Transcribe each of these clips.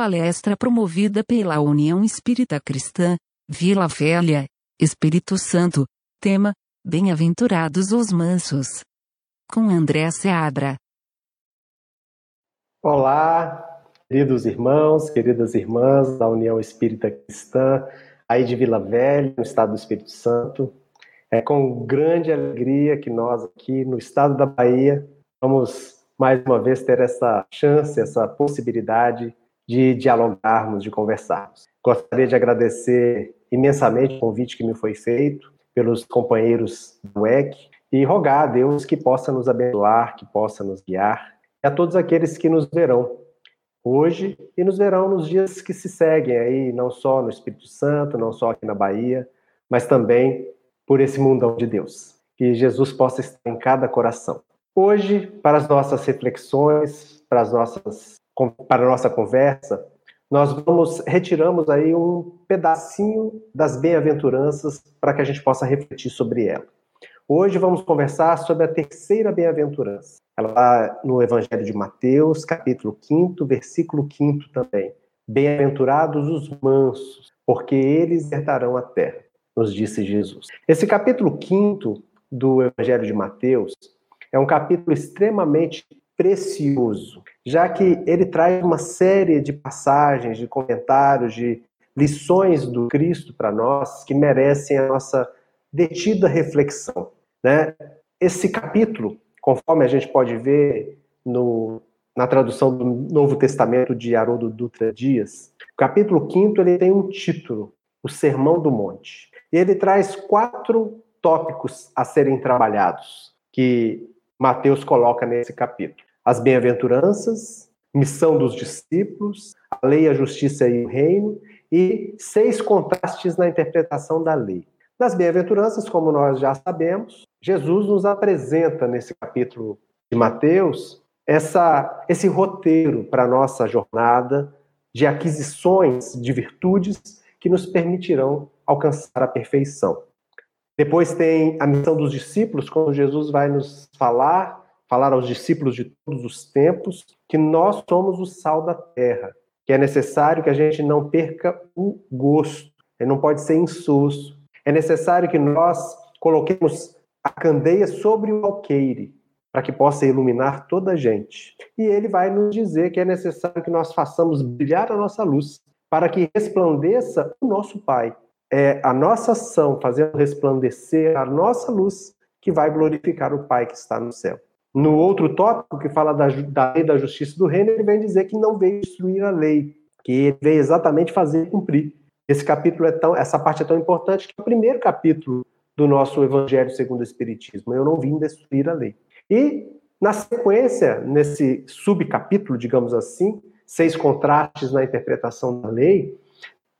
palestra promovida pela União Espírita Cristã, Vila Velha, Espírito Santo, tema, Bem-aventurados os mansos. Com André Seabra. Olá, queridos irmãos, queridas irmãs da União Espírita Cristã, aí de Vila Velha, no estado do Espírito Santo. É com grande alegria que nós aqui no estado da Bahia vamos mais uma vez ter essa chance, essa possibilidade de dialogarmos, de conversarmos. Gostaria de agradecer imensamente o convite que me foi feito pelos companheiros do EC e rogar a Deus que possa nos abençoar, que possa nos guiar, e a todos aqueles que nos verão hoje e nos verão nos dias que se seguem aí, não só no Espírito Santo, não só aqui na Bahia, mas também por esse mundão de Deus. Que Jesus possa estar em cada coração. Hoje, para as nossas reflexões, para as nossas para a nossa conversa, nós vamos retiramos aí um pedacinho das bem-aventuranças para que a gente possa refletir sobre ela. Hoje vamos conversar sobre a terceira bem-aventurança. Ela está no Evangelho de Mateus, capítulo 5, versículo 5 também. Bem-aventurados os mansos, porque eles herdarão a terra, nos disse Jesus. Esse capítulo 5 do Evangelho de Mateus é um capítulo extremamente precioso, já que ele traz uma série de passagens, de comentários, de lições do Cristo para nós que merecem a nossa detida reflexão. Né? Esse capítulo, conforme a gente pode ver no, na tradução do Novo Testamento de Haroldo Dutra Dias, o capítulo 5 ele tem um título, o Sermão do Monte. E ele traz quatro tópicos a serem trabalhados, que Mateus coloca nesse capítulo as bem-aventuranças, missão dos discípulos, a lei, a justiça e o reino, e seis contrastes na interpretação da lei. Nas bem-aventuranças, como nós já sabemos, Jesus nos apresenta nesse capítulo de Mateus essa, esse roteiro para a nossa jornada de aquisições de virtudes que nos permitirão alcançar a perfeição. Depois tem a missão dos discípulos, quando Jesus vai nos falar falar aos discípulos de todos os tempos que nós somos o sal da terra, que é necessário que a gente não perca o gosto, ele não pode ser insosso. É necessário que nós coloquemos a candeia sobre o alqueire, para que possa iluminar toda a gente. E ele vai nos dizer que é necessário que nós façamos brilhar a nossa luz, para que resplandeça o nosso Pai. É a nossa ação fazendo resplandecer a nossa luz que vai glorificar o Pai que está no céu. No outro tópico, que fala da, da lei da justiça do reino, ele vem dizer que não veio destruir a lei, que ele veio exatamente fazer cumprir. Esse capítulo é tão, essa parte é tão importante que é o primeiro capítulo do nosso Evangelho segundo o Espiritismo. Eu não vim destruir a lei. E, na sequência, nesse subcapítulo, digamos assim, seis contrastes na interpretação da lei,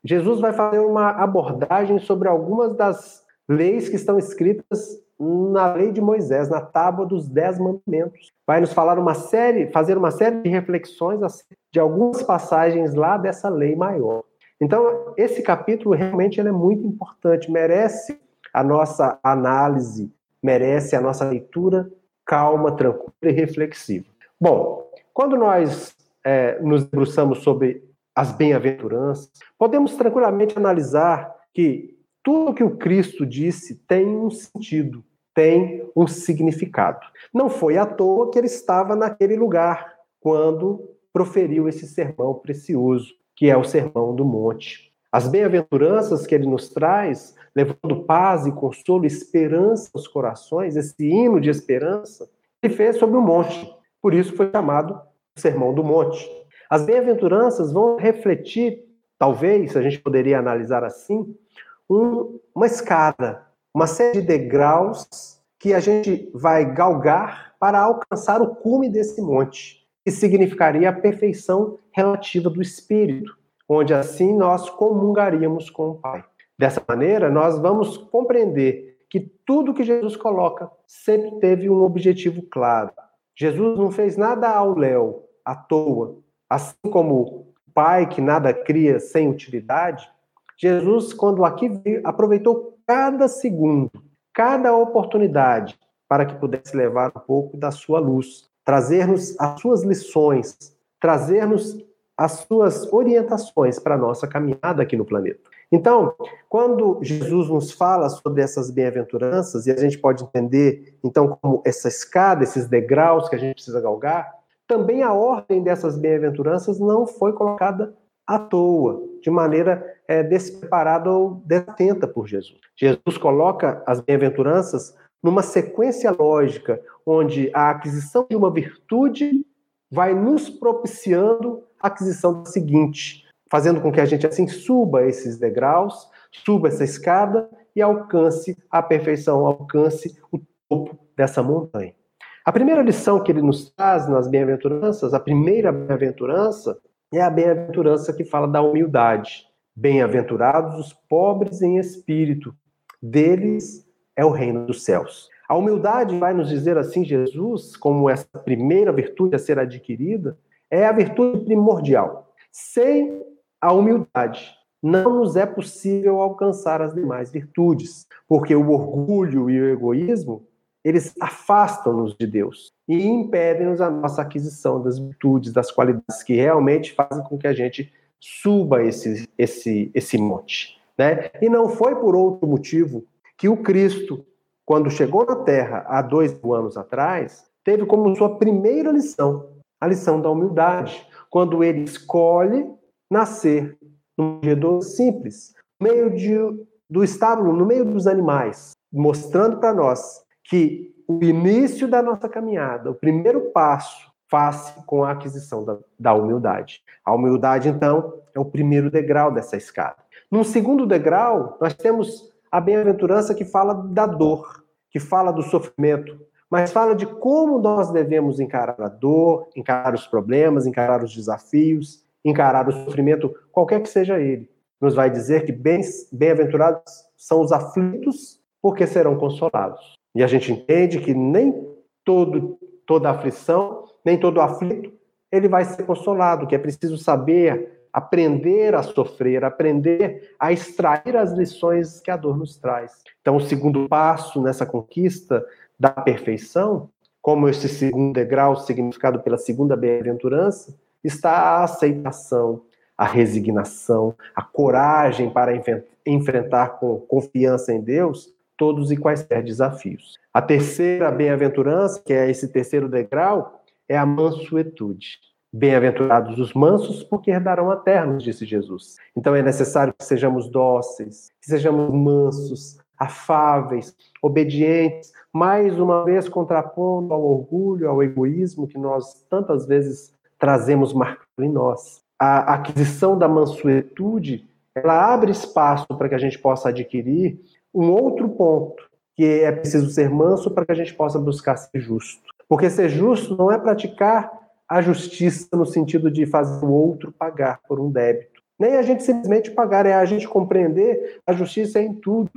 Jesus vai fazer uma abordagem sobre algumas das leis que estão escritas na lei de Moisés, na tábua dos dez mandamentos. Vai nos falar uma série, fazer uma série de reflexões de algumas passagens lá dessa lei maior. Então, esse capítulo realmente é muito importante, merece a nossa análise, merece a nossa leitura calma, tranquila e reflexiva. Bom, quando nós é, nos debruçamos sobre as bem-aventuranças, podemos tranquilamente analisar que tudo que o Cristo disse tem um sentido tem um significado. Não foi à toa que ele estava naquele lugar quando proferiu esse sermão precioso, que é o Sermão do Monte. As bem-aventuranças que ele nos traz, levando paz e consolo, esperança aos corações, esse hino de esperança, ele fez sobre o monte. Por isso foi chamado Sermão do Monte. As bem-aventuranças vão refletir, talvez, a gente poderia analisar assim, um, uma escada uma série de degraus que a gente vai galgar para alcançar o cume desse monte, que significaria a perfeição relativa do espírito, onde assim nós comungaríamos com o Pai. Dessa maneira, nós vamos compreender que tudo que Jesus coloca sempre teve um objetivo claro. Jesus não fez nada ao léu, à toa. Assim como o Pai que nada cria sem utilidade, Jesus, quando aqui veio, aproveitou cada segundo, cada oportunidade para que pudesse levar um pouco da sua luz, trazer-nos as suas lições, trazer-nos as suas orientações para a nossa caminhada aqui no planeta. Então, quando Jesus nos fala sobre essas bem-aventuranças, e a gente pode entender, então, como essa escada, esses degraus que a gente precisa galgar, também a ordem dessas bem-aventuranças não foi colocada à toa, de maneira é, despreparada ou desatenta por Jesus. Jesus coloca as bem-aventuranças numa sequência lógica, onde a aquisição de uma virtude vai nos propiciando a aquisição da seguinte, fazendo com que a gente assim suba esses degraus, suba essa escada e alcance a perfeição, alcance o topo dessa montanha. A primeira lição que ele nos traz nas bem-aventuranças, a primeira bem-aventurança, é a bem-aventurança que fala da humildade. Bem-aventurados os pobres em espírito, deles é o reino dos céus. A humildade, vai nos dizer assim Jesus, como essa primeira virtude a ser adquirida, é a virtude primordial. Sem a humildade, não nos é possível alcançar as demais virtudes, porque o orgulho e o egoísmo, eles afastam-nos de Deus e impedem-nos a nossa aquisição das virtudes, das qualidades que realmente fazem com que a gente suba esse, esse, esse monte. Né? E não foi por outro motivo que o Cristo, quando chegou na Terra há dois anos atrás, teve como sua primeira lição a lição da humildade, quando ele escolhe nascer num manjedouro simples, no meio de, do estábulo, no meio dos animais, mostrando para nós que o início da nossa caminhada, o primeiro passo, faz com a aquisição da, da humildade. A humildade, então, é o primeiro degrau dessa escada. Num segundo degrau, nós temos a bem-aventurança que fala da dor, que fala do sofrimento, mas fala de como nós devemos encarar a dor, encarar os problemas, encarar os desafios, encarar o sofrimento, qualquer que seja ele. Nos vai dizer que bem-aventurados são os aflitos, porque serão consolados. E a gente entende que nem todo, toda aflição, nem todo aflito, ele vai ser consolado, que é preciso saber aprender a sofrer, aprender a extrair as lições que a dor nos traz. Então, o segundo passo nessa conquista da perfeição, como esse segundo degrau significado pela segunda bem-aventurança, está a aceitação, a resignação, a coragem para enfrentar com confiança em Deus todos e quaisquer desafios. A terceira bem-aventurança, que é esse terceiro degrau, é a mansuetude. Bem-aventurados os mansos, porque herdarão a terra, disse Jesus. Então é necessário que sejamos dóceis, que sejamos mansos, afáveis, obedientes, mais uma vez contrapondo ao orgulho, ao egoísmo que nós tantas vezes trazemos marcado em nós. A aquisição da mansuetude, ela abre espaço para que a gente possa adquirir um outro ponto, que é preciso ser manso para que a gente possa buscar ser justo. Porque ser justo não é praticar a justiça no sentido de fazer o outro pagar por um débito. Nem a gente simplesmente pagar, é a gente compreender a justiça em tudo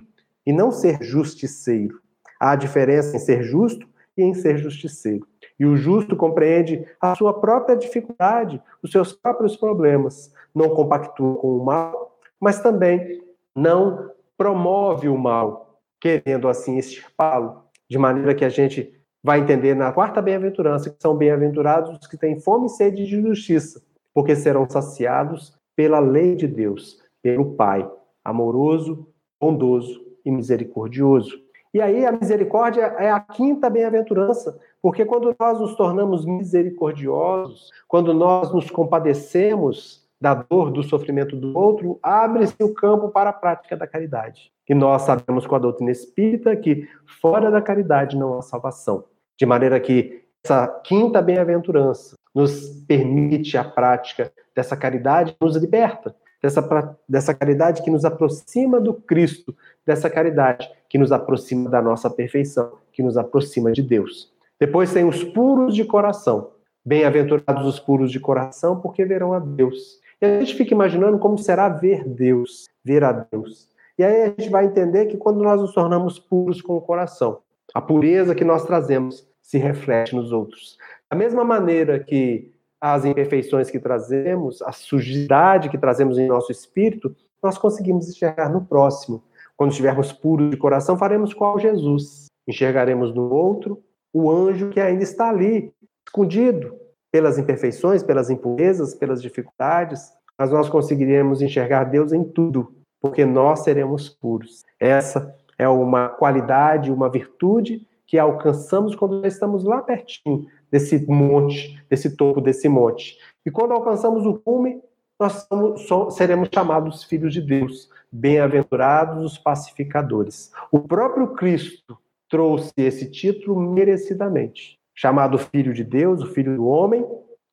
e não ser justiceiro. Há diferença em ser justo e em ser justiceiro. E o justo compreende a sua própria dificuldade, os seus próprios problemas. Não compactua com o mal, mas também não promove o mal, querendo assim extirpá-lo. De maneira que a gente vai entender na quarta bem-aventurança que são bem-aventurados os que têm fome e sede de justiça, porque serão saciados pela lei de Deus, pelo Pai, amoroso, bondoso e misericordioso. E aí a misericórdia é a quinta bem-aventurança, porque quando nós nos tornamos misericordiosos, quando nós nos compadecemos da dor, do sofrimento do outro, abre-se o campo para a prática da caridade. E nós sabemos com a doutrina espírita que fora da caridade não há salvação. De maneira que essa quinta bem-aventurança nos permite a prática dessa caridade, nos liberta dessa, dessa caridade que nos aproxima do Cristo, dessa caridade que nos aproxima da nossa perfeição, que nos aproxima de Deus. Depois tem os puros de coração. Bem-aventurados os puros de coração, porque verão a Deus. E a gente fica imaginando como será ver Deus, ver a Deus. E aí a gente vai entender que quando nós nos tornamos puros com o coração, a pureza que nós trazemos se reflete nos outros. Da mesma maneira que as imperfeições que trazemos, a sujidade que trazemos em nosso espírito, nós conseguimos enxergar no próximo. Quando estivermos puros de coração, faremos qual Jesus. Enxergaremos no outro o anjo que ainda está ali, escondido, pelas imperfeições, pelas impurezas, pelas dificuldades, mas nós conseguiremos enxergar Deus em tudo, porque nós seremos puros. Essa é uma qualidade, uma virtude que alcançamos quando estamos lá pertinho desse monte, desse topo desse monte. E quando alcançamos o cume, nós somos, seremos chamados filhos de Deus, bem-aventurados os pacificadores. O próprio Cristo trouxe esse título merecidamente. Chamado Filho de Deus, o Filho do Homem,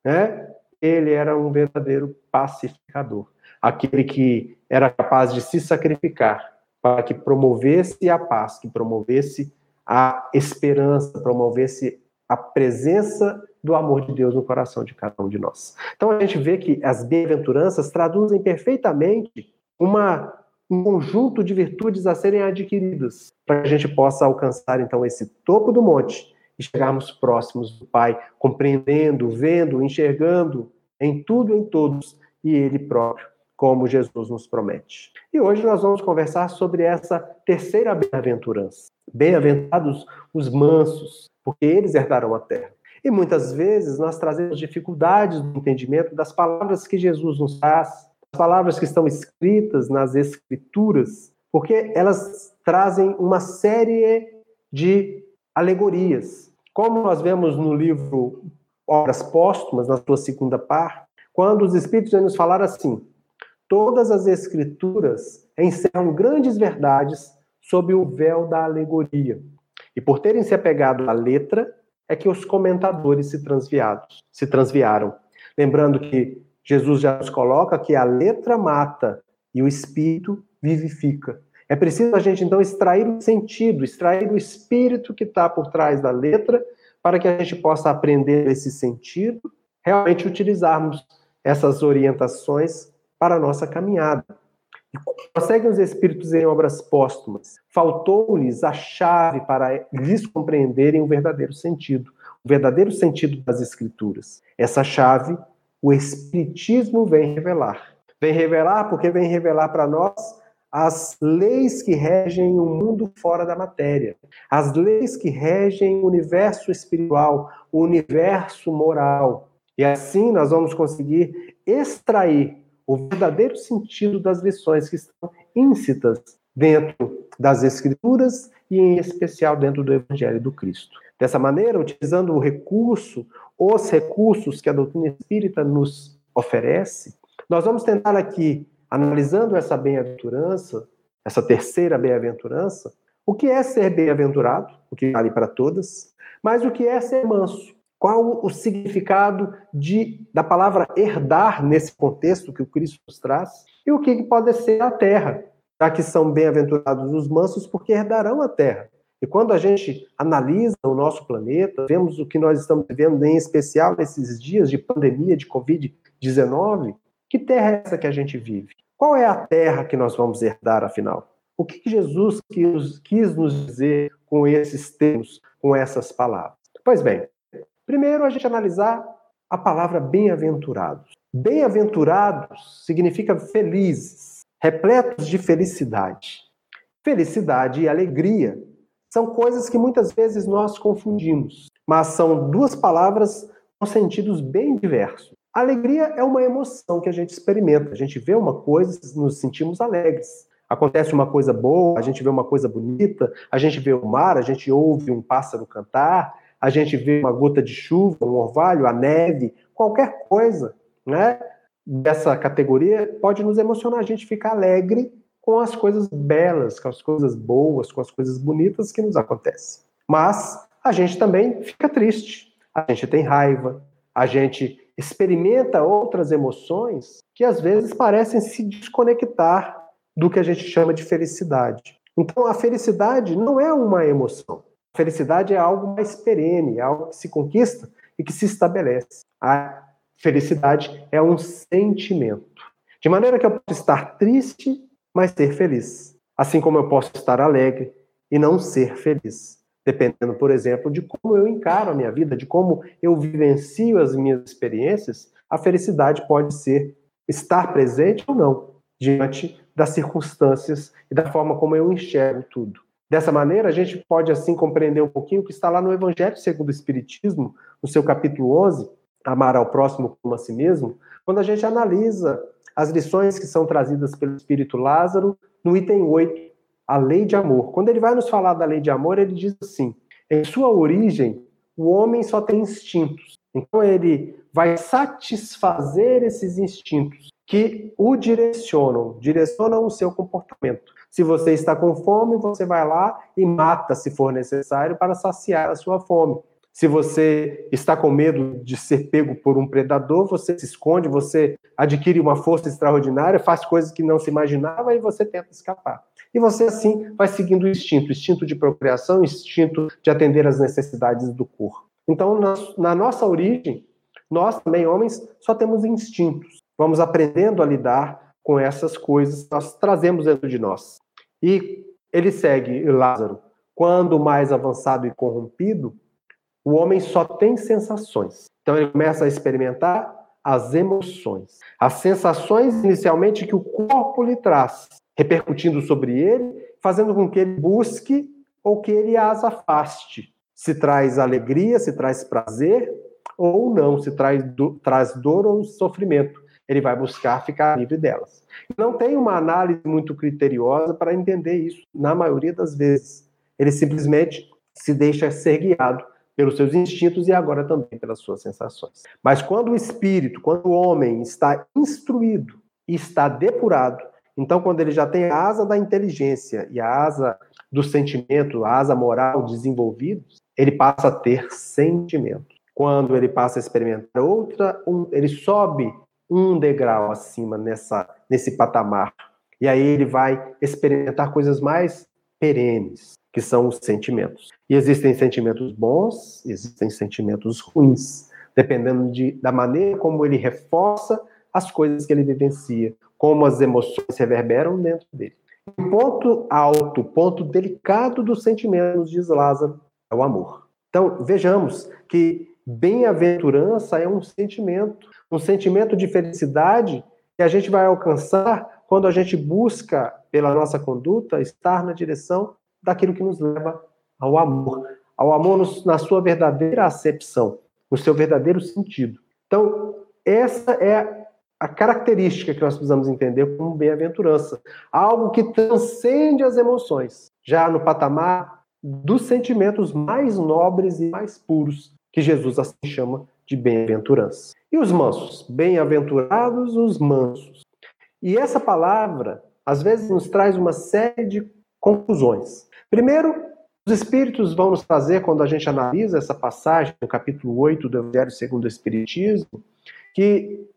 né? ele era um verdadeiro pacificador. Aquele que era capaz de se sacrificar para que promovesse a paz, que promovesse a esperança, promovesse a presença do amor de Deus no coração de cada um de nós. Então a gente vê que as bem-aventuranças traduzem perfeitamente uma um conjunto de virtudes a serem adquiridas, para que a gente possa alcançar então esse topo do monte e chegarmos próximos do Pai, compreendendo, vendo, enxergando em tudo em todos e Ele próprio, como Jesus nos promete. E hoje nós vamos conversar sobre essa terceira bem-aventurança. Bem-aventurados os mansos, porque eles herdarão a terra. E muitas vezes nós trazemos dificuldades no entendimento das palavras que Jesus nos traz, as palavras que estão escritas nas Escrituras, porque elas trazem uma série de alegorias. Como nós vemos no livro Obras Póstumas, na sua segunda parte, quando os Espíritos vêm nos falar assim: todas as Escrituras encerram grandes verdades sob o véu da alegoria. E por terem se apegado à letra, é que os comentadores se transviados, se transviaram. Lembrando que Jesus já nos coloca que a letra mata e o espírito vivifica. É preciso a gente então extrair o sentido, extrair o espírito que está por trás da letra, para que a gente possa aprender esse sentido, realmente utilizarmos essas orientações para a nossa caminhada. E conseguem os espíritos em obras póstumas. Faltou-lhes a chave para lhes compreenderem o verdadeiro sentido, o verdadeiro sentido das escrituras. Essa chave o Espiritismo vem revelar. Vem revelar porque vem revelar para nós as leis que regem o mundo fora da matéria, as leis que regem o universo espiritual, o universo moral. E assim nós vamos conseguir extrair o verdadeiro sentido das lições que estão íncitas dentro das Escrituras e, em especial, dentro do Evangelho do Cristo. Dessa maneira, utilizando o recurso, os recursos que a doutrina espírita nos oferece, nós vamos tentar aqui, analisando essa bem-aventurança, essa terceira bem-aventurança, o que é ser bem-aventurado, o que vale para todas, mas o que é ser manso. Qual o significado de, da palavra herdar nesse contexto que o Cristo nos traz? E o que pode ser a terra, já que são bem-aventurados os mansos, porque herdarão a terra. E quando a gente analisa o nosso planeta, vemos o que nós estamos vivendo, em especial nesses dias de pandemia de Covid-19, que terra é essa que a gente vive? Qual é a terra que nós vamos herdar, afinal? O que Jesus quis, quis nos dizer com esses termos, com essas palavras? Pois bem, primeiro a gente analisar a palavra bem-aventurados. Bem-aventurados significa felizes, repletos de felicidade. Felicidade e alegria são coisas que muitas vezes nós confundimos, mas são duas palavras com sentidos bem diversos. Alegria é uma emoção que a gente experimenta. A gente vê uma coisa, nos sentimos alegres. Acontece uma coisa boa, a gente vê uma coisa bonita, a gente vê o mar, a gente ouve um pássaro cantar, a gente vê uma gota de chuva, um orvalho, a neve, qualquer coisa, né? Dessa categoria pode nos emocionar, a gente fica alegre com as coisas belas, com as coisas boas, com as coisas bonitas que nos acontecem. Mas a gente também fica triste, a gente tem raiva, a gente experimenta outras emoções que às vezes parecem se desconectar do que a gente chama de felicidade. Então a felicidade não é uma emoção. A felicidade é algo mais perene, é algo que se conquista e que se estabelece. A felicidade é um sentimento. De maneira que eu posso estar triste mas ser feliz. Assim como eu posso estar alegre e não ser feliz. Dependendo, por exemplo, de como eu encaro a minha vida, de como eu vivencio as minhas experiências, a felicidade pode ser estar presente ou não diante das circunstâncias e da forma como eu enxergo tudo. Dessa maneira, a gente pode assim compreender um pouquinho o que está lá no Evangelho segundo o Espiritismo, no seu capítulo 11, amar ao próximo como a si mesmo, quando a gente analisa as lições que são trazidas pelo Espírito Lázaro no item 8, a lei de amor. Quando ele vai nos falar da lei de amor, ele diz assim: em sua origem, o homem só tem instintos. Então ele vai satisfazer esses instintos que o direcionam, direcionam o seu comportamento. Se você está com fome, você vai lá e mata, se for necessário, para saciar a sua fome. Se você está com medo de ser pego por um predador, você se esconde, você adquire uma força extraordinária, faz coisas que não se imaginava e você tenta escapar. E você, assim, vai seguindo o instinto, instinto de procriação, instinto de atender às necessidades do corpo. Então, na, na nossa origem, nós também, homens, só temos instintos. Vamos aprendendo a lidar com essas coisas que nós trazemos dentro de nós. E ele segue, Lázaro, quando mais avançado e corrompido, o homem só tem sensações. Então ele começa a experimentar as emoções. As sensações inicialmente que o corpo lhe traz, repercutindo sobre ele, fazendo com que ele busque ou que ele as afaste. Se traz alegria, se traz prazer ou não, se traz, do, traz dor ou sofrimento. Ele vai buscar ficar livre delas. Não tem uma análise muito criteriosa para entender isso, na maioria das vezes. Ele simplesmente se deixa ser guiado pelos seus instintos e agora também pelas suas sensações. Mas quando o espírito, quando o homem está instruído e está depurado, então quando ele já tem a asa da inteligência e a asa do sentimento, a asa moral desenvolvidos, ele passa a ter sentimento. Quando ele passa a experimentar outra, um, ele sobe um degrau acima nessa, nesse patamar. E aí ele vai experimentar coisas mais perenes, que são os sentimentos. E existem sentimentos bons, existem sentimentos ruins, dependendo de, da maneira como ele reforça as coisas que ele vivencia, como as emoções reverberam dentro dele. O ponto alto, ponto delicado dos sentimentos, diz Lázaro, é o amor. Então, vejamos que bem-aventurança é um sentimento, um sentimento de felicidade que a gente vai alcançar quando a gente busca, pela nossa conduta, estar na direção daquilo que nos leva ao amor, ao amor na sua verdadeira acepção, no seu verdadeiro sentido. Então, essa é a característica que nós precisamos entender como bem-aventurança, algo que transcende as emoções, já no patamar dos sentimentos mais nobres e mais puros, que Jesus assim chama de bem-aventurança. E os mansos? Bem-aventurados os mansos. E essa palavra, às vezes, nos traz uma série de conclusões. Primeiro, os Espíritos vão nos trazer, quando a gente analisa essa passagem, no capítulo 8 do Evangelho segundo o Espiritismo, que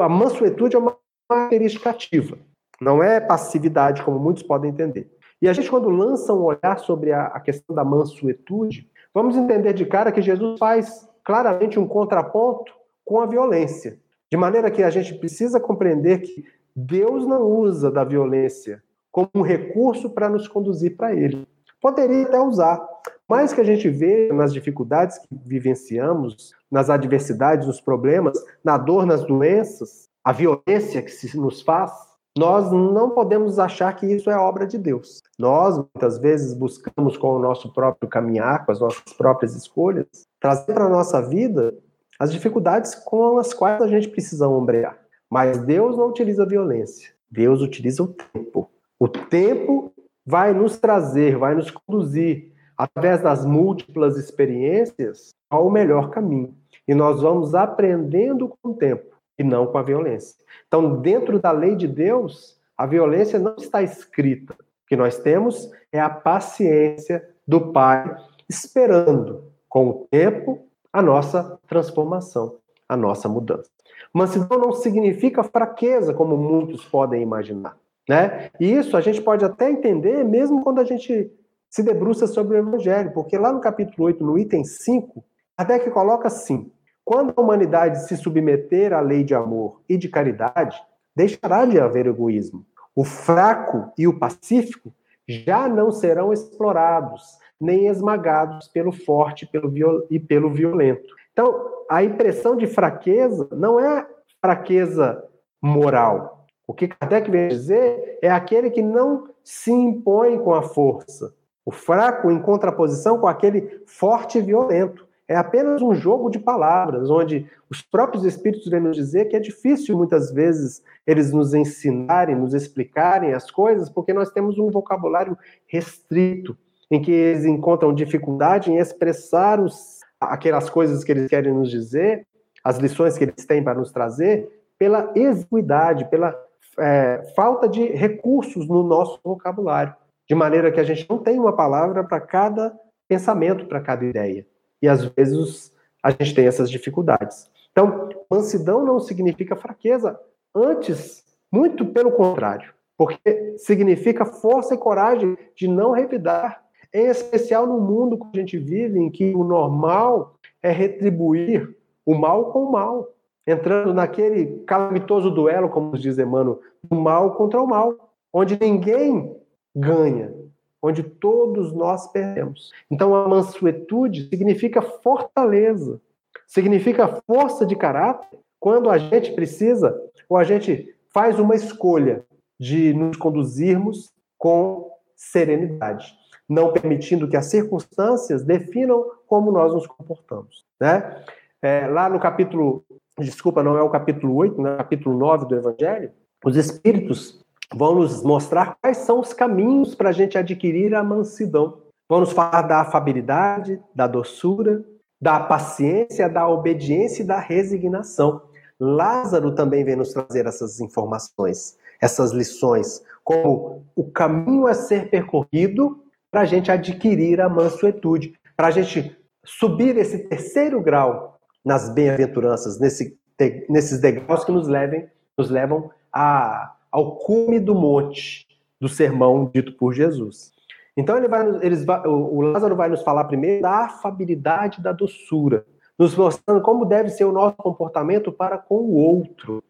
a mansuetude é uma característica ativa, não é passividade, como muitos podem entender. E a gente, quando lança um olhar sobre a, questão da mansuetude, vamos entender de cara que Jesus faz claramente um contraponto com a violência. De maneira que a gente precisa compreender que Deus não usa da violência como um recurso para nos conduzir para Ele. Poderia até usar, mas que a gente vê nas dificuldades que vivenciamos, nas adversidades, nos problemas, na dor, nas doenças, a violência que se nos faz, nós não podemos achar que isso é obra de Deus. Nós, muitas vezes, buscamos com o nosso próprio caminhar, com as nossas próprias escolhas, trazer para a nossa vida as dificuldades com as quais a gente precisa ombrear. Mas Deus não utiliza violência, Deus utiliza o tempo. O tempo vai nos trazer, vai nos conduzir, através das múltiplas experiências, ao melhor caminho. E nós vamos aprendendo com o tempo e não com a violência. Então, dentro da lei de Deus, a violência não está escrita. O que nós temos é a paciência do Pai, esperando, com o tempo, a nossa transformação, a nossa mudança. Mansidão não significa fraqueza, como muitos podem imaginar. Né? E isso a gente pode até entender mesmo quando a gente se debruça sobre o Evangelho, porque lá no capítulo 8, no item 5, até que coloca assim: quando a humanidade se submeter à lei de amor e de caridade, deixará de haver egoísmo. O fraco e o pacífico já não serão explorados, nem esmagados pelo forte e pelo violento. Então, a impressão de fraqueza não é fraqueza moral, o que Kardec vem dizer é aquele que não se impõe com a força. O fraco em contraposição com aquele forte e violento. é apenas um jogo de palavras, onde os próprios Espíritos vêm nos dizer que é difícil muitas vezes eles nos ensinarem, nos explicarem as coisas, porque nós temos um vocabulário restrito, em que eles encontram dificuldade em expressar os, aquelas coisas que eles querem nos dizer, as lições que eles têm para nos trazer, pela exiguidade, pela é, falta de recursos no nosso vocabulário, de maneira que a gente não tem uma palavra para cada pensamento, para cada ideia. E às vezes a gente tem essas dificuldades. Então, mansidão não significa fraqueza, antes, muito pelo contrário, porque significa força e coragem de não revidar, em especial no mundo que a gente vive, em que o normal é retribuir o mal com o mal, entrando naquele calamitoso duelo, como diz Emmanuel, do mal contra o mal, onde ninguém ganha, onde todos nós perdemos. Então, a mansuetude significa fortaleza, significa força de caráter quando a gente precisa, ou a gente faz uma escolha de nos conduzirmos com serenidade, não permitindo que as circunstâncias definam como nós nos comportamos. Né? É, lá no capítulo, desculpa, não é o capítulo 8, né, capítulo 9 do Evangelho, os Espíritos vão nos mostrar quais são os caminhos para a gente adquirir a mansidão. Vão nos falar da afabilidade, da doçura, da paciência, da obediência e da resignação. Lázaro também vem nos trazer essas informações, essas lições, como o caminho a ser percorrido para a gente adquirir a mansuetude, para a gente subir esse terceiro grau nas bem-aventuranças, nesse, nesses degraus que nos, levem, nos levam a ao cume do monte do sermão dito por Jesus. Então ele vai, eles, o Lázaro vai nos falar primeiro da afabilidade, da doçura, nos mostrando como deve ser o nosso comportamento para com o outro.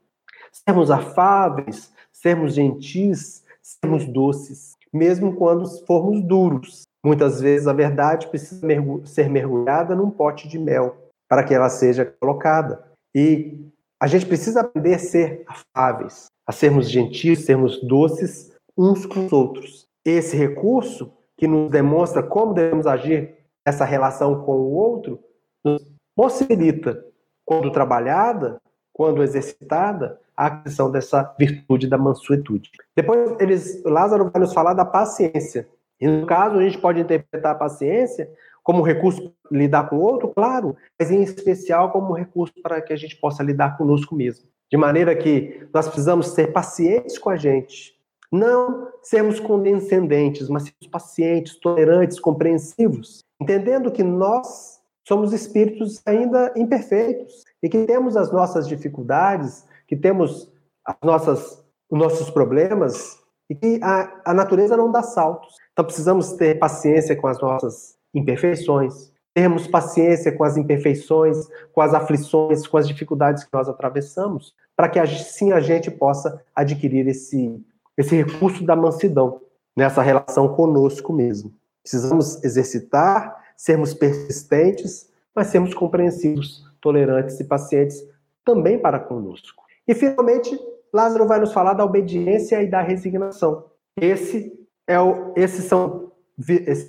Sermos afáveis, sermos gentis, sermos doces, mesmo quando formos duros. Muitas vezes a verdade precisa ser mergulhada num pote de mel para que ela seja colocada. E a gente precisa aprender a ser afáveis, a sermos gentis, sermos doces uns com os outros. Esse recurso que nos demonstra como devemos agir essa relação com o outro nos possibilita, quando trabalhada, quando exercitada, a aquisição dessa virtude da mansuetude. Depois, eles, Lázaro vai nos falar da paciência. E no caso, a gente pode interpretar a paciência como recurso lidar com o outro, claro, mas em especial como recurso para que a gente possa lidar conosco mesmo. De maneira que nós precisamos ser pacientes com a gente. Não sermos condescendentes, mas sermos pacientes, tolerantes, compreensivos. Entendendo que nós somos espíritos ainda imperfeitos e que temos as nossas dificuldades, que temos as nossas, os nossos problemas e que a, a natureza não dá saltos. Então precisamos ter paciência com as nossas imperfeições, termos paciência com as imperfeições, com as aflições, com as dificuldades que nós atravessamos, para que assim a gente possa adquirir esse, esse recurso da mansidão nessa relação conosco mesmo. Precisamos exercitar, sermos persistentes, mas sermos compreensivos, tolerantes e pacientes também para conosco. E finalmente, Lázaro vai nos falar da obediência e da resignação. Esse é o, esses são,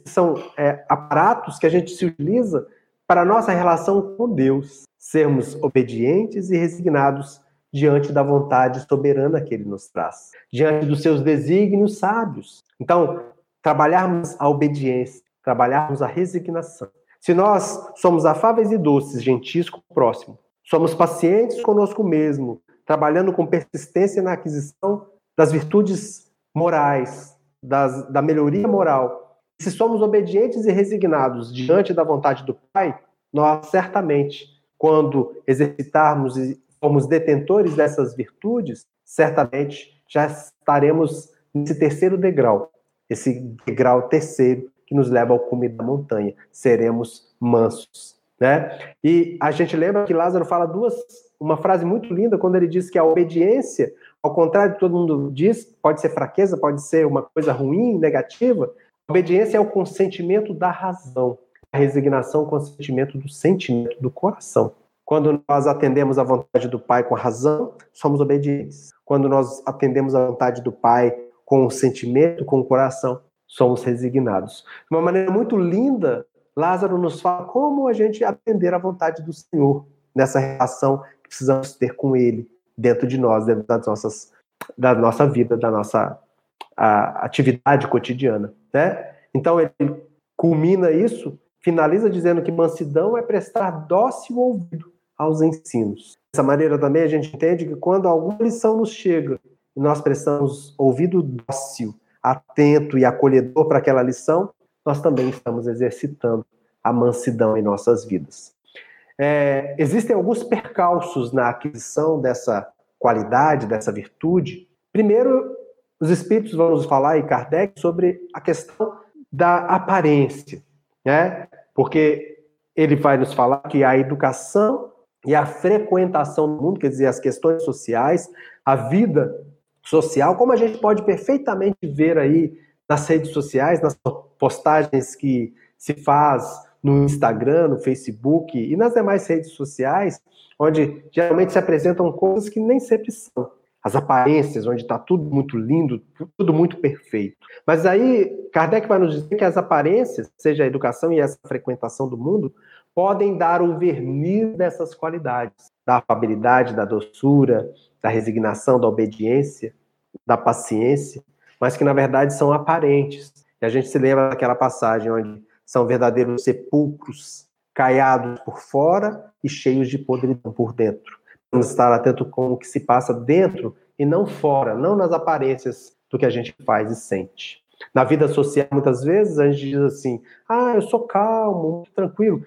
são é, aparatos que a gente se utiliza para a nossa relação com Deus. Sermos obedientes e resignados diante da vontade soberana que ele nos traz, diante dos seus desígnios sábios. Então, trabalharmos a obediência, trabalharmos a resignação. Se nós somos afáveis e doces, gentis com o próximo, somos pacientes conosco mesmo, trabalhando com persistência na aquisição das virtudes morais, das, da melhoria moral, se somos obedientes e resignados diante da vontade do Pai, nós certamente, quando exercitarmos e formos detentores dessas virtudes, certamente já estaremos nesse terceiro degrau, esse degrau terceiro que nos leva ao cume da montanha. Seremos mansos, né? E a gente lembra que Lázaro fala duas, uma frase muito linda quando ele diz que a obediência, ao contrário de todo mundo diz, pode ser fraqueza, pode ser uma coisa ruim, negativa. Obediência é o consentimento da razão, a resignação, é o consentimento do sentimento do coração. Quando nós atendemos à vontade do Pai com a razão, somos obedientes. Quando nós atendemos à vontade do Pai com o sentimento, com o coração, somos resignados. De uma maneira muito linda, Lázaro nos fala como a gente atender à vontade do Senhor nessa relação que precisamos ter com Ele dentro de nós, dentro das nossas, da nossa vida, da nossa atividade cotidiana, né? Então ele culmina isso, finaliza dizendo que mansidão é prestar dócil ouvido aos ensinos. Dessa maneira também a gente entende que quando alguma lição nos chega e nós prestamos ouvido dócil, atento e acolhedor para aquela lição, nós também estamos exercitando a mansidão em nossas vidas. É, existem alguns percalços na aquisição dessa qualidade, dessa virtude. Primeiro, os espíritos vão nos falar, e Kardec, sobre a questão da aparência, né? Porque ele vai nos falar que a educação e a frequentação do mundo, quer dizer, as questões sociais, a vida social, como a gente pode perfeitamente ver aí nas redes sociais, nas postagens que se faz no Instagram, no Facebook e nas demais redes sociais, onde geralmente se apresentam coisas que nem sempre são. As aparências, onde está tudo muito lindo, tudo muito perfeito. Mas aí, Kardec vai nos dizer que as aparências, seja a educação e essa frequentação do mundo, podem dar o verniz dessas qualidades, da afabilidade, da doçura, da resignação, da obediência, da paciência, mas que na verdade são aparentes. E a gente se lembra daquela passagem onde são verdadeiros sepulcros, caiados por fora e cheios de podridão por dentro. Estar atento com o que se passa dentro e não fora, não nas aparências do que a gente faz e sente. Na vida social, muitas vezes, a gente diz assim: ah, eu sou calmo, muito tranquilo.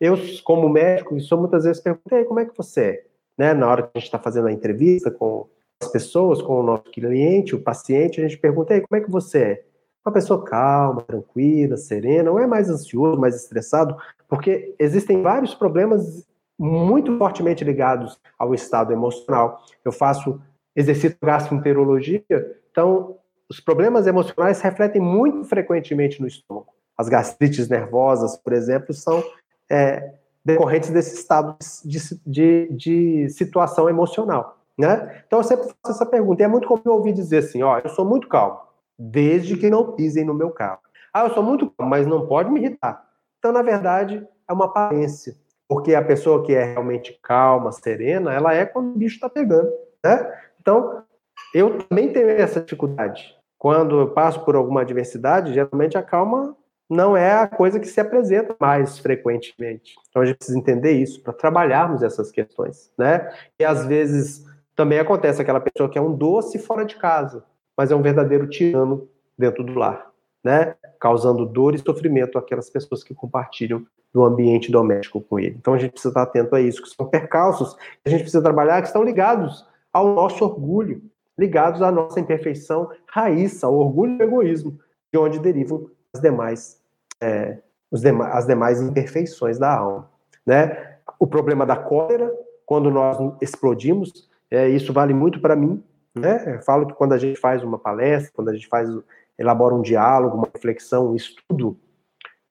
Eu, como médico, sou muitas vezes perguntei como é que você é? Né? Na hora que a gente está fazendo a entrevista com as pessoas, com o nosso cliente, o paciente, a gente pergunta, como é que você é? Uma pessoa calma, tranquila, serena, não é mais ansioso, mais estressado, porque existem vários problemas muito fortemente ligados ao estado emocional. Eu faço exercício gastroenterologia, então os problemas emocionais refletem muito frequentemente no estômago. As gastrites nervosas, por exemplo, são é, decorrentes desse estado de, de, de, situação emocional. Né? Então eu sempre faço essa pergunta. E é muito comum ouvir dizer assim: ó, eu sou muito calmo, desde que não pisem no meu carro. Ah, eu sou muito calmo, mas não pode me irritar. Então, na verdade, é uma aparência. Porque a pessoa que é realmente calma, serena, ela é quando o bicho está pegando. Né? Então, eu também tenho essa dificuldade. Quando eu passo por alguma adversidade, geralmente a calma não é a coisa que se apresenta mais frequentemente. Então a gente precisa entender isso para trabalharmos essas questões, né? E às vezes também acontece aquela pessoa que é um doce fora de casa, mas é um verdadeiro tirano dentro do lar, né? Causando dor e sofrimento àquelas pessoas que compartilham do ambiente doméstico com ele. Então a gente precisa estar atento a isso, que são percalços que a gente precisa trabalhar, que estão ligados ao nosso orgulho, ligados à nossa imperfeição raiz, ao orgulho e ao egoísmo, de onde derivam as demais, é, os as demais imperfeições da alma. Né? O problema da cólera, quando nós explodimos, é, isso vale muito para mim. Né? Eu falo que quando a gente faz uma palestra, quando a gente faz, elabora um diálogo, uma reflexão, um estudo,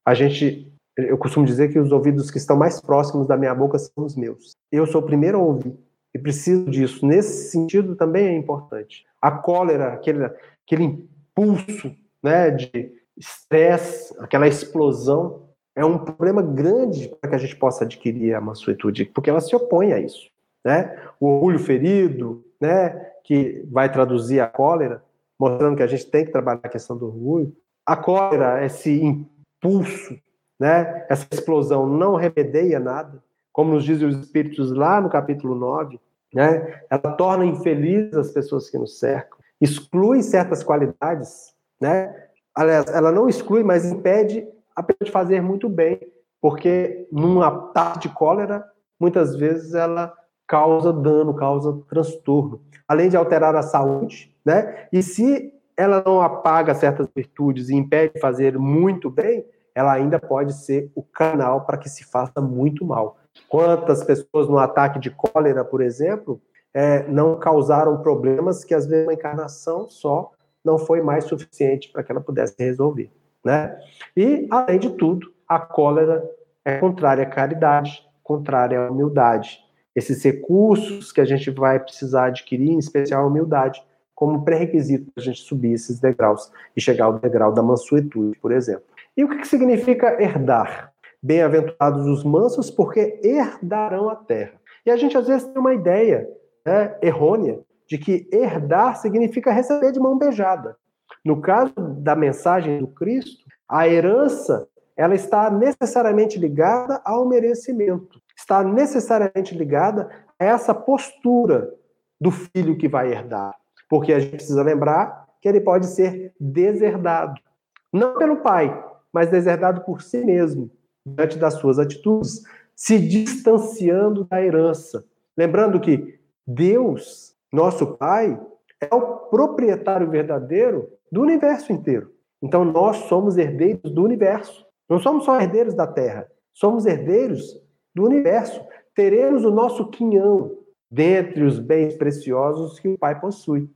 a gente, eu costumo dizer que os ouvidos que estão mais próximos da minha boca são os meus. Eu sou o primeiro a ouvir e preciso disso. Nesse sentido também é importante. A cólera, aquele, aquele impulso né, de estresse, aquela explosão, é um problema grande para que a gente possa adquirir a mansuetude, porque ela se opõe a isso. Né? O orgulho ferido, né, que vai traduzir a cólera, mostrando que a gente tem que trabalhar a questão do orgulho. A cólera, esse impulso, né, essa explosão não remedeia nada, como nos dizem os espíritos lá no capítulo 9, né? Ela torna infelizes as pessoas que nos cercam, exclui certas qualidades, né? Aliás, ela não exclui, mas impede a pessoa de fazer muito bem, porque num ataque de cólera, muitas vezes ela causa dano, causa transtorno, além de alterar a saúde, né? E se ela não apaga certas virtudes e impede de fazer muito bem, ela ainda pode ser o canal para que se faça muito mal. Quantas pessoas no ataque de cólera, por exemplo, é, não causaram problemas que às vezes uma encarnação só não foi mais suficiente para que ela pudesse resolver, né? E além de tudo, a cólera é contrária à caridade, contrária à humildade. Esses recursos que a gente vai precisar adquirir, em especial a humildade, como pré-requisito para a gente subir esses degraus e chegar ao degrau da mansuetude, por exemplo. E o que significa herdar? Bem-aventurados os mansos, porque herdarão a terra. E a gente às vezes tem uma ideia né, errônea de que herdar significa receber de mão beijada. No caso da mensagem do Cristo, a herança ela está necessariamente ligada ao merecimento, está necessariamente ligada a essa postura do filho que vai herdar. Porque a gente precisa lembrar que ele pode ser deserdado. Não pelo pai, mas deserdado por si mesmo, diante das suas atitudes, se distanciando da herança. Lembrando que Deus, nosso Pai, é o proprietário verdadeiro do universo inteiro. Então nós somos herdeiros do universo. Não somos só herdeiros da terra, somos herdeiros do universo. Teremos o nosso quinhão dentre os bens preciosos que o Pai possui.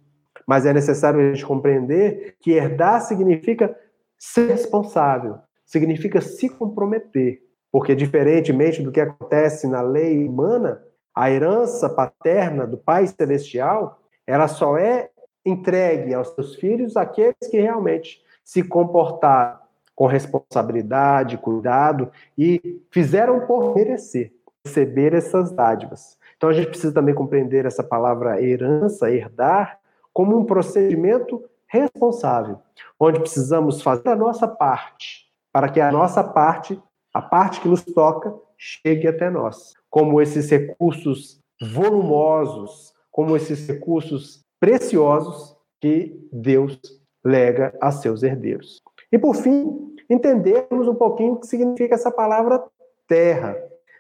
Mas é necessário a gente compreender que herdar significa ser responsável, significa se comprometer. Porque, diferentemente do que acontece na lei humana, a herança paterna do Pai Celestial, ela só é entregue aos seus filhos aqueles que realmente se comportaram com responsabilidade, cuidado e fizeram por merecer receber essas dádivas. Então a gente precisa também compreender essa palavra herança, herdar, como um procedimento responsável, onde precisamos fazer a nossa parte para que a nossa parte, a parte que nos toca, chegue até nós. Como esses recursos volumosos, como esses recursos preciosos que Deus lega a seus herdeiros. E por fim, entendemos um pouquinho o que significa essa palavra terra.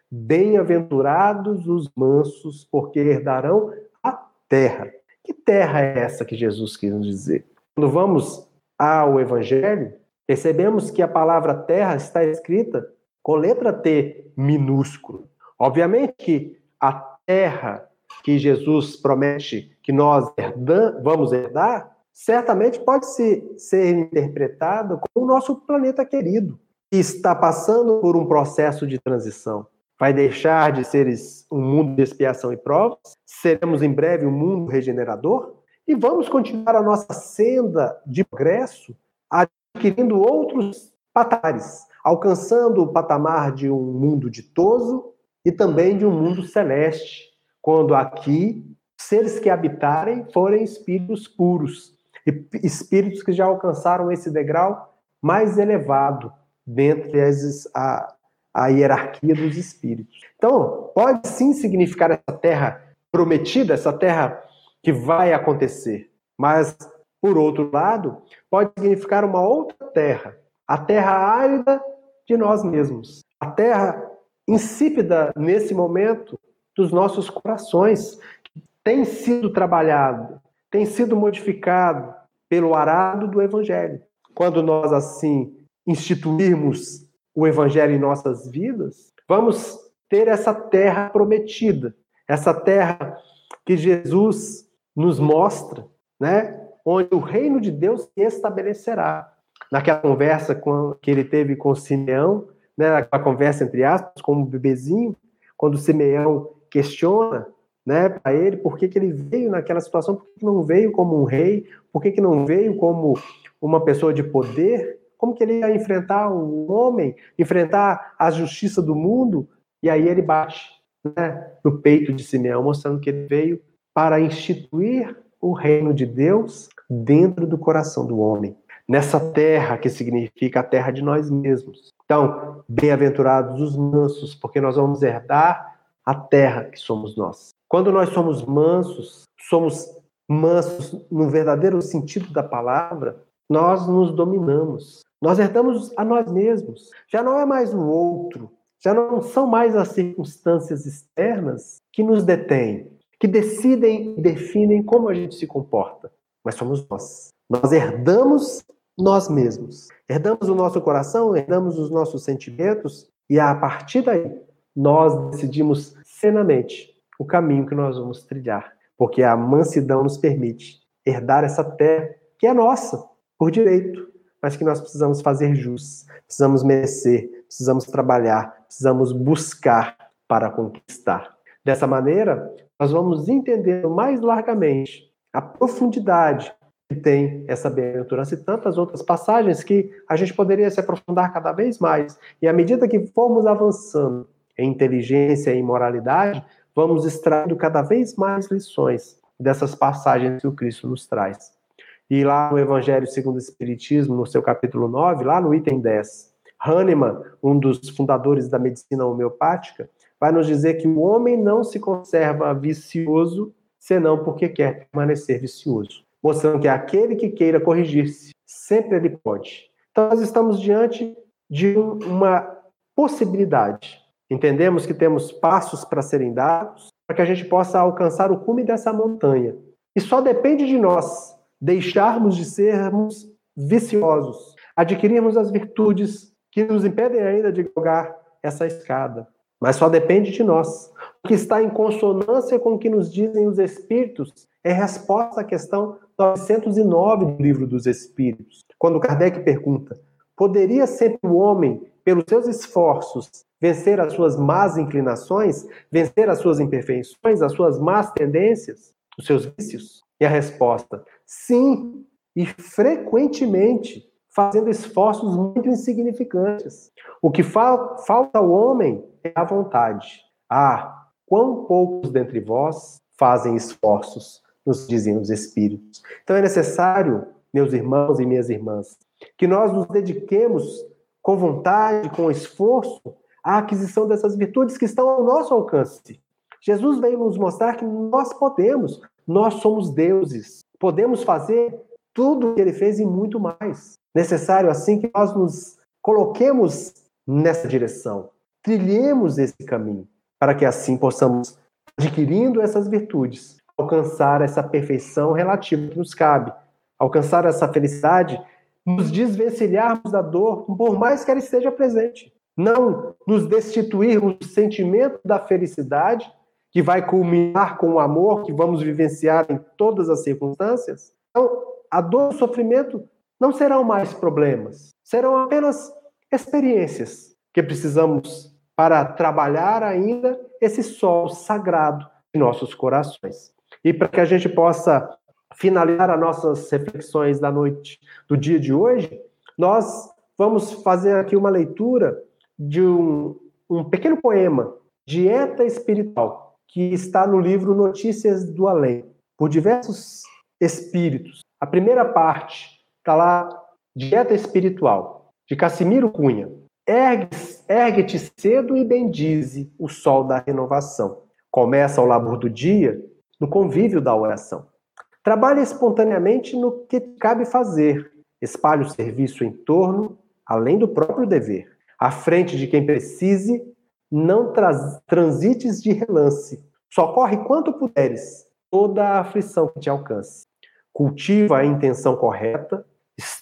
Bem-aventurados os mansos, porque herdarão a terra. Que terra é essa que Jesus quis nos dizer? Quando vamos ao Evangelho, percebemos que a palavra terra está escrita com letra T minúsculo. Obviamente que a terra que Jesus promete que nós herdam, vamos herdar, certamente pode ser, ser interpretada como o nosso planeta querido, que está passando por um processo de transição. Vai deixar de ser um mundo de expiação e provas, seremos em breve um mundo regenerador, e vamos continuar a nossa senda de progresso, adquirindo outros patamares, alcançando o patamar de um mundo ditoso e também de um mundo celeste, quando aqui seres que habitarem forem espíritos puros, espíritos que já alcançaram esse degrau mais elevado dentre as, a, a hierarquia dos espíritos. Então, pode sim significar essa terra prometida, essa terra que vai acontecer, mas, por outro lado, pode significar uma outra terra, a terra árida de nós mesmos, a terra insípida nesse momento dos nossos corações, que tem sido trabalhado, tem sido modificado pelo arado do Evangelho. Quando nós, assim, instituirmos o Evangelho em nossas vidas, vamos ter essa terra prometida, essa terra que Jesus nos mostra, né? onde o reino de Deus se estabelecerá. Naquela conversa com, que ele teve com Simeão, né, naquela conversa entre aspas, com o bebezinho, quando Simeão questiona né, para ele por que, que ele veio naquela situação, por que, que não veio como um rei, por que, que não veio como uma pessoa de poder, como que ele ia enfrentar um homem, enfrentar a justiça do mundo, e aí ele bate né, no peito de Simeão, mostrando que ele veio para instituir o reino de Deus dentro do coração do homem, nessa terra que significa a terra de nós mesmos. Então, bem-aventurados os mansos, porque nós vamos herdar a terra que somos nós. Quando nós somos mansos, somos mansos no verdadeiro sentido da palavra, nós nos dominamos. Nós herdamos a nós mesmos. Já não é mais o outro, já não são mais as circunstâncias externas que nos detêm, que decidem e definem como a gente se comporta, mas somos nós. Nós herdamos nós mesmos. Herdamos o nosso coração, herdamos os nossos sentimentos e a partir daí nós decidimos serenamente o caminho que nós vamos trilhar, porque a mansidão nos permite herdar essa terra que é nossa por direito, mas que nós precisamos fazer jus, precisamos merecer, precisamos trabalhar, precisamos buscar para conquistar. Dessa maneira, nós vamos entendendo mais largamente a profundidade que tem essa bem-aventurança e tantas outras passagens que a gente poderia se aprofundar cada vez mais. E à medida que formos avançando em inteligência e moralidade, vamos extraindo cada vez mais lições dessas passagens que o Cristo nos traz. E lá no Evangelho segundo o Espiritismo, no seu capítulo 9, lá no item 10, Hahnemann, um dos fundadores da medicina homeopática, vai nos dizer que o homem não se conserva vicioso senão porque quer permanecer vicioso, mostrando que aquele que queira corrigir-se, sempre ele pode. Então nós estamos diante de uma possibilidade. Entendemos que temos passos para serem dados para que a gente possa alcançar o cume dessa montanha. E só depende de nós deixarmos de sermos viciosos, adquirirmos as virtudes que nos impedem ainda de galgar essa escada. Mas só depende de nós. O que está em consonância com o que nos dizem os Espíritos é resposta à questão 909 do Livro dos Espíritos, quando Kardec pergunta: poderia sempre o homem, pelos seus esforços, vencer as suas más inclinações, vencer as suas imperfeições, as suas más tendências, os seus vícios? E a resposta: sim, e frequentemente fazendo esforços muito insignificantes. O que fa falta ao homem é a vontade. Ah, quão poucos dentre vós fazem esforços, nos dizem os Espíritos. Então é necessário, meus irmãos e minhas irmãs, que nós nos dediquemos com vontade, com esforço, à aquisição dessas virtudes que estão ao nosso alcance. Jesus veio nos mostrar que nós podemos, nós somos deuses, podemos fazer tudo o que ele fez e muito mais. Necessário, assim, que nós nos coloquemos nessa direção, trilhemos esse caminho, para que assim possamos, adquirindo essas virtudes, alcançar essa perfeição relativa que nos cabe, alcançar essa felicidade, nos desvencilharmos da dor, por mais que ela esteja presente. Não nos destituirmos do sentimento da felicidade, que vai culminar com o amor que vamos vivenciar em todas as circunstâncias. Então, a dor e o sofrimento não serão mais problemas, serão apenas experiências que precisamos para trabalhar ainda esse sol sagrado em nossos corações. E para que a gente possa finalizar as nossas reflexões da noite do dia de hoje, nós vamos fazer aqui uma leitura de um, um pequeno poema, Dieta Espiritual, que está no livro Notícias do Além, por diversos espíritos. A primeira parte está lá, Dieta Espiritual, de Cassimiro Cunha. Ergue-te cedo e bendize o sol da renovação. Começa o labor do dia no convívio da oração. Trabalhe espontaneamente no que cabe fazer. Espalhe o serviço em torno, além do próprio dever. À frente de quem precise, não transites de relance. Socorre quanto puderes toda a aflição que te alcance cultiva a intenção correta,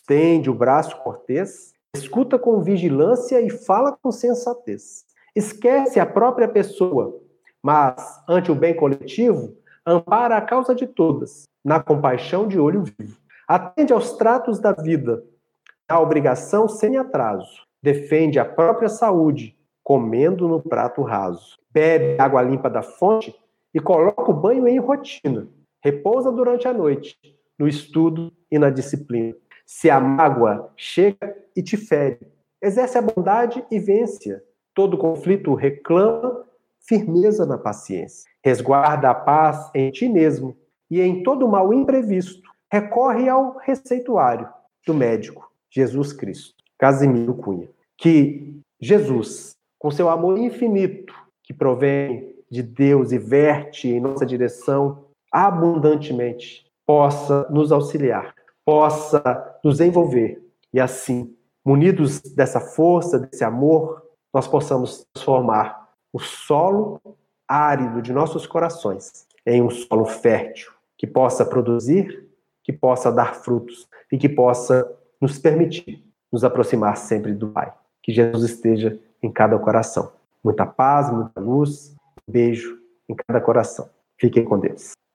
estende o braço cortês, escuta com vigilância e fala com sensatez. Esquece a própria pessoa, mas, ante o bem coletivo, ampara a causa de todas, na compaixão de olho vivo. Atende aos tratos da vida, na obrigação sem atraso. Defende a própria saúde, comendo no prato raso. Bebe água limpa da fonte e coloca o banho em rotina. Repousa durante a noite, no estudo e na disciplina. Se a mágoa chega e te fere, exerce a bondade e vence. Todo conflito reclama firmeza na paciência. Resguarda a paz em ti mesmo e em todo mal imprevisto. Recorre ao receituário do médico, Jesus Cristo. Casimiro Cunha. Que Jesus, com seu amor infinito, que provém de Deus e verte em nossa direção abundantemente, possa nos auxiliar, possa nos envolver e assim, munidos dessa força, desse amor, nós possamos transformar o solo árido de nossos corações em um solo fértil que possa produzir, que possa dar frutos e que possa nos permitir nos aproximar sempre do Pai. Que Jesus esteja em cada coração. Muita paz, muita luz, um beijo em cada coração. Fiquem com Deus.